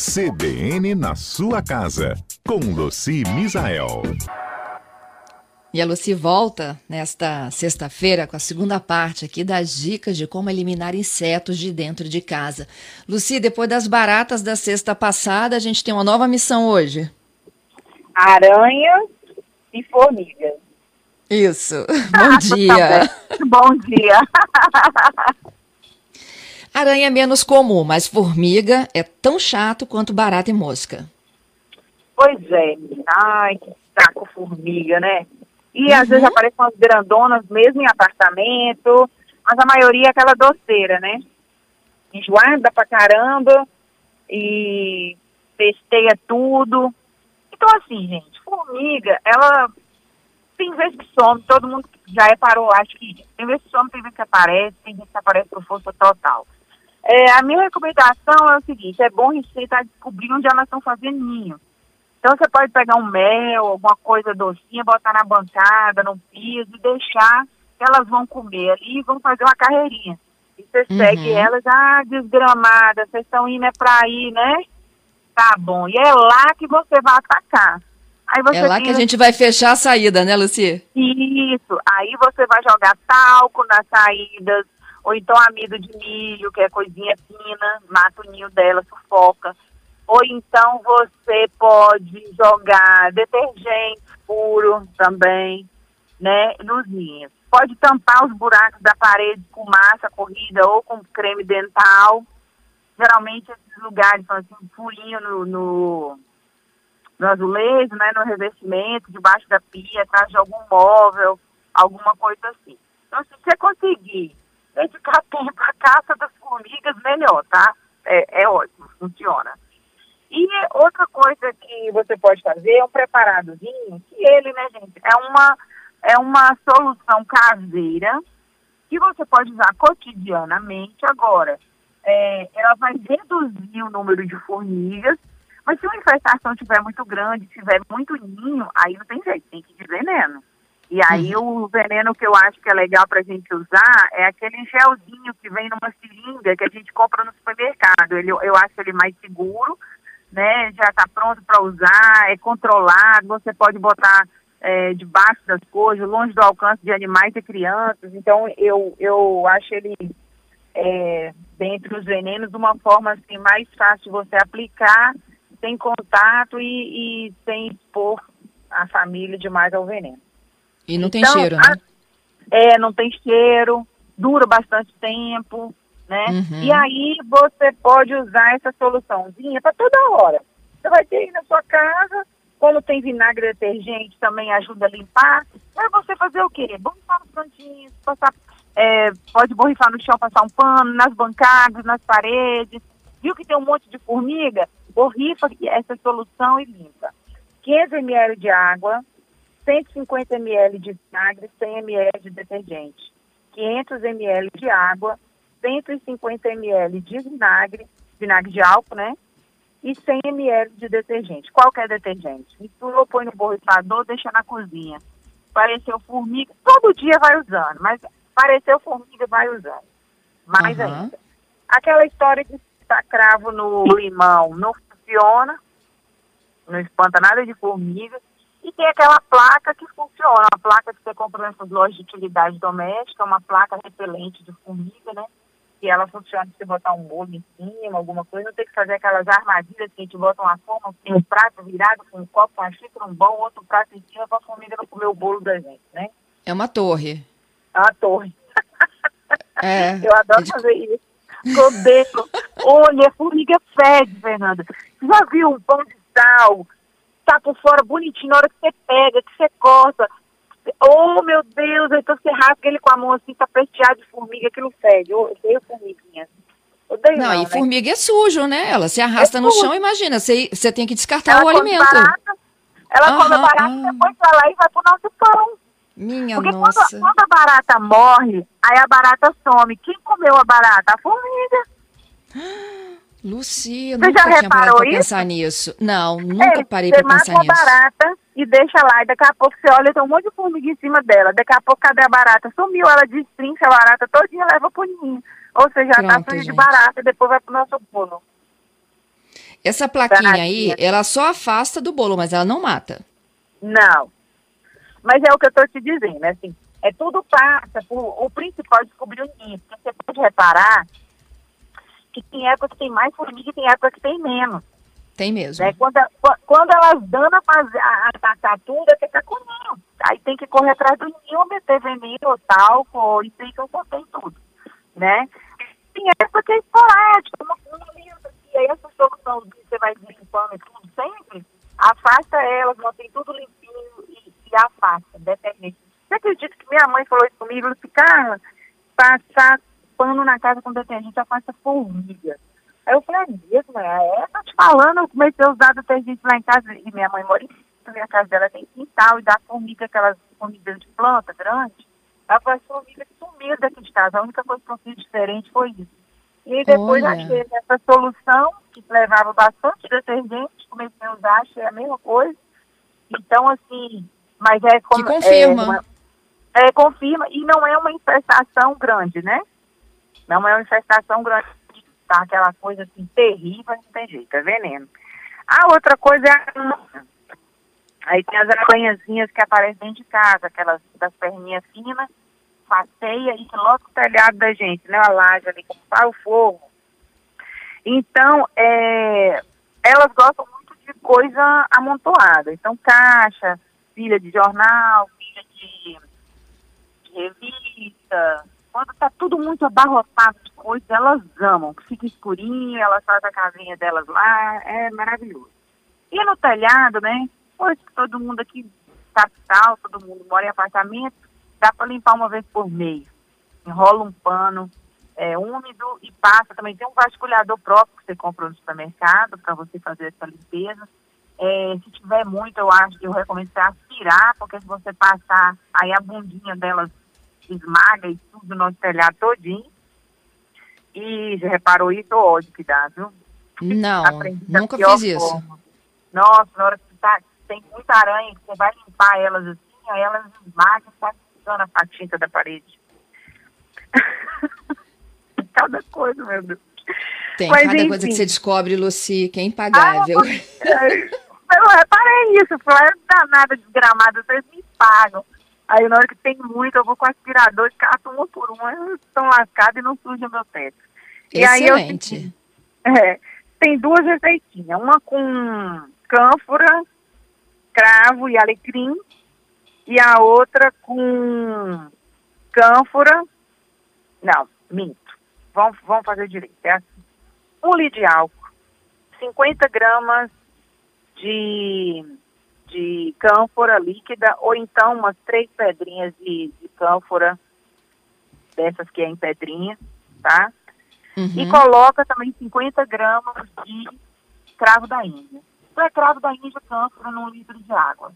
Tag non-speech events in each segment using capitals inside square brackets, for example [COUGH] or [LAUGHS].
CBN na sua casa, com Luci Misael. E a Luci volta nesta sexta-feira com a segunda parte aqui das dicas de como eliminar insetos de dentro de casa. Luci, depois das baratas da sexta passada, a gente tem uma nova missão hoje. Aranhas e formigas. Isso. [LAUGHS] Bom dia. Bom dia. [LAUGHS] Aranha é menos comum, mas formiga é tão chato quanto barata e mosca. Pois é. Ai, que saco formiga, né? E às vezes aparecem umas grandonas mesmo em apartamento, mas a maioria é aquela doceira, né? Enjoada pra caramba e festeia tudo. Então, assim, gente, formiga, ela tem vezes que some, todo mundo já reparou, acho que tem vezes que some, tem vezes que aparece, tem vezes que aparece por força total. É, a minha recomendação é o seguinte, é bom você estar descobrindo onde elas estão fazendo ninho. Então você pode pegar um mel, alguma coisa docinha, botar na bancada, no piso e deixar que elas vão comer ali e vão fazer uma carreirinha. E você Uhum. segue elas, ah, desgramada, vocês estão indo é pra ir, né? Tá bom. E é lá que você vai atacar. Aí você É lá que a gente vai fechar a saída, né, Luci? isso. Aí você vai jogar talco nas saídas, ou então amido de milho, que é coisinha fina, mata o ninho dela, sufoca. Ou então você pode jogar detergente puro também, né, nos ninhos. Pode tampar os buracos da parede com massa corrida ou com creme dental. Geralmente esses lugares são assim, um furinho no, no no azulejo, né, no revestimento, debaixo da pia, atrás de algum móvel, alguma coisa assim. Então, se você conseguir dedicar tempo à caça das formigas, melhor, tá? É, é ótimo, funciona. E outra coisa que você pode fazer é um preparadozinho, que ele, né, gente, é uma, é uma solução caseira que você pode usar cotidianamente. Agora, é, ela vai reduzir o número de formigas, mas se uma infestação estiver muito grande, tiver muito ninho, aí não tem jeito, tem que ir de veneno. E aí o veneno que eu acho que é legal pra gente usar é aquele gelzinho que vem numa seringa que a gente compra no supermercado. Ele, eu acho ele mais seguro, né? Já está pronto para usar, é controlado, você pode botar é, debaixo das coisas, longe do alcance de animais e crianças. Então eu, eu acho ele é, dentre os venenos de uma forma assim mais fácil de você aplicar, sem contato e, e sem expor a família demais ao veneno. E não tem Então, cheiro, né? a- É, não tem cheiro, dura bastante tempo, né? Uhum. E aí você pode usar essa soluçãozinha para toda hora. Você vai ter aí na sua casa, como tem vinagre detergente, também ajuda a limpar. Aí você fazer o quê? Borrifar nos cantinhos, passar, é, pode borrifar no chão, passar um pano, nas bancadas, nas paredes. Viu que tem um monte de formiga? Borrifa essa solução e limpa. 500 ml de água, 150 ml de vinagre, 100 ml de detergente. 500 ml de água, 150 ml de vinagre, vinagre de álcool, né? E 100 ml de detergente, qualquer detergente. Misturou, põe no borrifador, deixa na cozinha. Pareceu formiga, todo dia vai usando, mas pareceu formiga, vai usando. Mais Aham. ainda. Aquela história de estar cravo no limão não funciona, não espanta nada de formiga. E tem aquela placa que funciona, uma placa que você compra nessas lojas de utilidade doméstica, uma placa repelente de formiga, né? E ela funciona se você botar um bolo em cima, alguma coisa, não tem que fazer aquelas armadilhas que a gente bota uma forma, tem um prato virado com um copo, uma xícara, um bom, outro prato em cima para a formiga não comer o bolo da gente, né? É uma torre. É uma torre. [LAUGHS] É. Eu adoro fazer isso. Com o dedo. Olha, a formiga fede, Fernanda. Você já viu um pão de sal? Tá por fora bonitinho, na hora que você pega, que você corta. Oh, meu Deus, então você rasga ele com a mão assim, tá pesteado de formiga, aquilo fede. Eu odeio formiguinha. Odeio Não, não, e né? formiga é sujo, né? Ela se arrasta É no sujo. chão, imagina, você, você tem que descartar Ela o alimento. barata, ela come Aham, barata, ah. depois vai lá e vai pro nosso pão. Minha Porque nossa. quando, quando a barata morre, aí a barata some. Quem comeu a barata? A formiga. [GASPS] Lucia, Você nunca já tinha parado pensar nisso. Não, nunca É, parei você pra pensar mata uma nisso. barata e deixa lá. E daqui a pouco você olha, tem um monte de formiga em cima dela. Daqui a pouco, cadê a barata? Sumiu, ela destrincha a barata todinha e leva pro ninho. Ou seja, já tá sujo de barata e depois vai pro nosso bolo. Essa plaquinha aí, ela só afasta do bolo, mas ela não mata. Não. Mas é o que eu estou te dizendo, assim, é tudo passa por, o principal é descobrir o ninho. Você pode reparar que tem época que tem mais formiga e tem época que tem menos. Tem mesmo. Né? Quando, quando elas dão a, atacar tudo, é fica com ninho. Aí tem que correr atrás do ninho, meter veneno, ou talco, e tem que eu contei tudo, né? Tem época que é esporádica, uma, lenta, e aí essa solução que você vai limpando tudo sempre, afasta elas, mantém tudo limpinho e, e afasta, determinante. Você acredita que minha mãe falou isso comigo? Ela fica, passar pano na casa com detergente afasta formiga. Aí eu falei, é mesmo, é, tá te falando, eu comecei a usar detergente lá em casa, e minha mãe mora em minha casa dela tem quintal, e dá formiga, aquelas formigas de planta grande, ela falou, as formigas sumiram daqui de casa, a única coisa que eu fiz diferente foi isso. E depois Olha. achei essa solução, que levava bastante detergente, comecei a usar, achei a mesma coisa. Então, assim, mas é como. Que confirma. É, é, confirma, e não é uma infestação grande, né? Não é uma infestação grande tá aquela coisa assim terrível, não tem jeito, é veneno. A outra coisa é a Aí tem as aranhazinhas que aparecem dentro de casa, aquelas das perninhas finas, passeia e logo o telhado da gente, né? A laje ali, faz o fogo. Então, é, elas gostam muito de coisa amontoada. Então, caixa, pilha de jornal, pilha de, de revista, quando tá tudo muito abarrotado de coisas, elas amam. Fica escurinho, elas fazem a casinha delas lá, é maravilhoso. E no telhado, né? Pois todo mundo aqui, capital, todo mundo mora em apartamento, dá para limpar uma vez por mês. Enrola um pano é, úmido e passa. Também tem um vasculhador próprio que você compra no supermercado para você fazer essa limpeza. É, se tiver muito, eu acho que eu recomendo você aspirar, porque se você passar, aí a bundinha delas esmaga e tudo no nosso telhado todinho. E já reparou isso, ódio que dá, viu? Não, nunca fiz isso. Forma. Nossa, na hora que tá, tem muita aranha, você vai limpar elas assim, aí elas esmagam tá ficando a tinta da parede. [LAUGHS] cada coisa, meu Deus. Tem Mas, cada enfim. coisa que você descobre, Luci, que é impagável. Ah, eu reparei isso, falei, danada desgramada, vocês me pagam. Aí na hora que tem muito, eu vou com aspirador cato uma por uma, estão lascadas e não suja meu teto. Excelente. E aí eu, [LAUGHS] é, tem duas receitinhas, uma com cânfora, cravo e alecrim, e a outra com cânfora, não, minto, vamos, vamos fazer direito, é assim. Um litro de álcool, 50 gramas de de cânfora líquida ou então umas três pedrinhas de, de cânfora, dessas que é em pedrinha, tá? Uhum. E coloca também 50 gramas de cravo da Índia. Então é cravo da Índia cânfora num litro de água.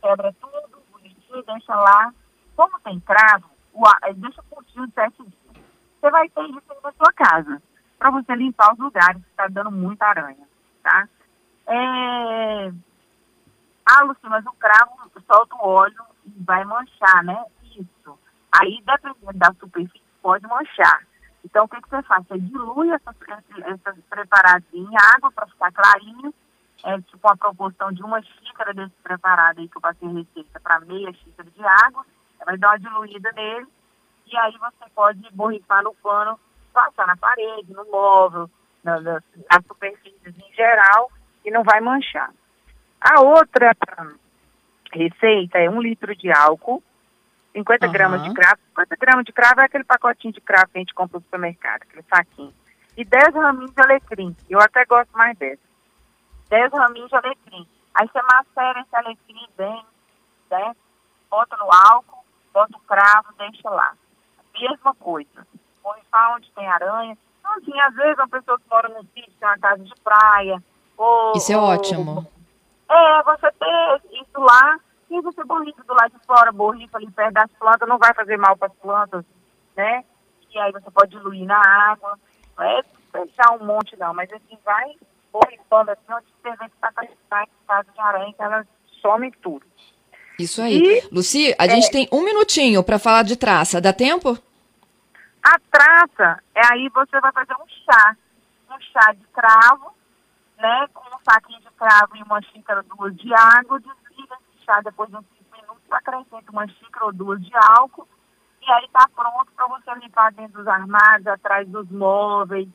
Quebra tudo, bonitinho, deixa lá. Como tem cravo, o, deixa curtir uns sete dias. Você vai ter isso na sua casa, para você limpar os lugares que está dando muita aranha, tá? É, ah, Luci, mas o cravo solta o óleo e vai manchar, né? Isso. Aí, dependendo da superfície, pode manchar. Então, o que, que você faz? Você dilui essas, essas preparadinhas, água para ficar clarinho, é tipo uma proporção de uma xícara desse preparado aí que eu passei em receita para meia xícara de água, vai dar uma diluída nele, e aí você pode borrifar no pano, passar na parede, no móvel, na, nas, nas superfícies em geral, e não vai manchar. A outra receita é um litro de álcool, 50 uhum. gramas de cravo. 50 gramas de cravo é aquele pacotinho de cravo que a gente compra no supermercado, aquele saquinho. E 10 raminhos de alecrim. Eu até gosto mais dessa. 10 raminhos de alecrim. Aí você macera esse alecrim bem, né? Bota no álcool, bota o cravo, deixa lá. Mesma coisa. Põe onde tem aranha. Então, assim, às vezes uma pessoa que mora num sítio, tem uma casa de praia, ou... Isso é ou, ótimo é, você ter isso lá, e você borrifa do lado de fora, borrifa ali perto das plantas, não vai fazer mal para as plantas, né? E aí você pode diluir na água, não é fechar um monte não, mas assim, vai borrifando assim, onde você vê que está em casa de aranha, que elas somem tudo. Isso aí. E, Luci, a é, gente tem um minutinho para falar de traça, dá tempo? A traça, é aí você vai fazer um chá, um chá de cravo, né, com um saquinho de cravo e uma xícara duas de água, desliga esse chá depois de uns 5 minutos, acrescenta uma xícara ou duas de álcool, e aí está pronto para você limpar dentro dos armários, atrás dos móveis,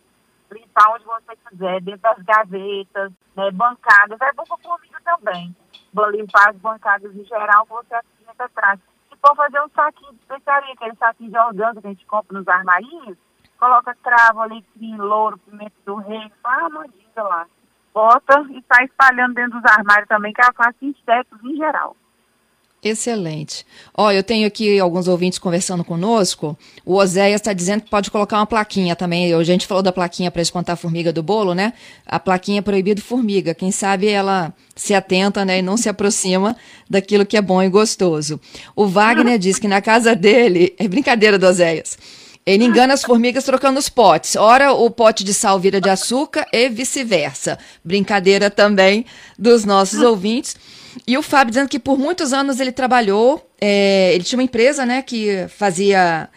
limpar onde você quiser, dentro das gavetas, né, bancadas, é bom para formiga também. Vou limpar as bancadas em geral, você assina atrás. Se for fazer um saquinho de especiaria, aquele saquinho de orgânico que a gente compra nos armarinhos, coloca cravo, alecrim, louro, pimenta do rei, faz uma lá. Bota e sai espalhando dentro dos armários também, que ela faz insetos em geral. Excelente. Ó, eu tenho aqui alguns ouvintes conversando conosco. O Oséias está dizendo que pode colocar uma plaquinha também. A gente falou da plaquinha para espantar a formiga do bolo, né? A plaquinha é proibido formiga. Quem sabe ela se atenta, né, e não se aproxima daquilo que é bom e gostoso. O Wagner diz que na casa dele, [LAUGHS] é brincadeira do Oséias. Ele engana as formigas trocando os potes. Ora, o pote de sal vira de açúcar e vice-versa. Brincadeira também dos nossos ouvintes. E o Fábio dizendo que por muitos anos ele trabalhou, é, ele tinha uma empresa, né, que fazia,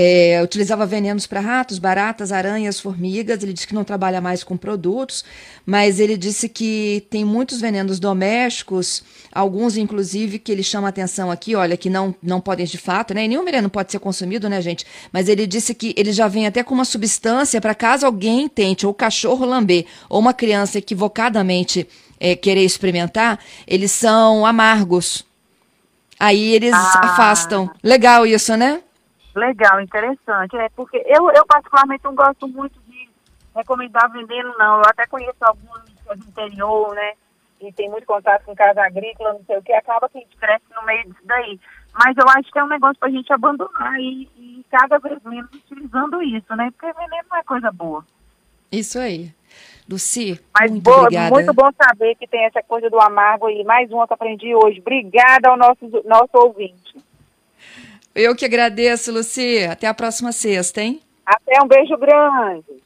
é, utilizava venenos para ratos, baratas, aranhas, formigas. Ele disse que não trabalha mais com produtos, mas ele disse que tem muitos venenos domésticos, alguns inclusive que ele chama atenção aqui, olha, que não, não podem de fato, né, e nenhum veneno pode ser consumido, né, gente? Mas ele disse que ele já vem até com uma substância para caso alguém tente, ou o cachorro lamber, ou uma criança equivocadamente é, querer experimentar, eles são amargos. Aí eles ah. afastam. Legal isso, né? Legal, interessante. É porque eu, eu particularmente não gosto muito de recomendar vendendo, não. Eu até conheço alguns do interior, né? E tem muito contato com casa agrícola, não sei o que, acaba que a gente cresce no meio disso daí. Mas eu acho que é um negócio para a gente abandonar e, e cada vez menos utilizando isso, né? Porque veneno não é coisa boa. Isso aí. Luci, Mas muito boa, obrigada. muito bom saber que tem essa coisa do amargo aí. Mais uma que aprendi hoje. Obrigada ao nosso, nosso ouvinte. Eu que agradeço, Luci. Até a próxima sexta, hein? Até um beijo grande.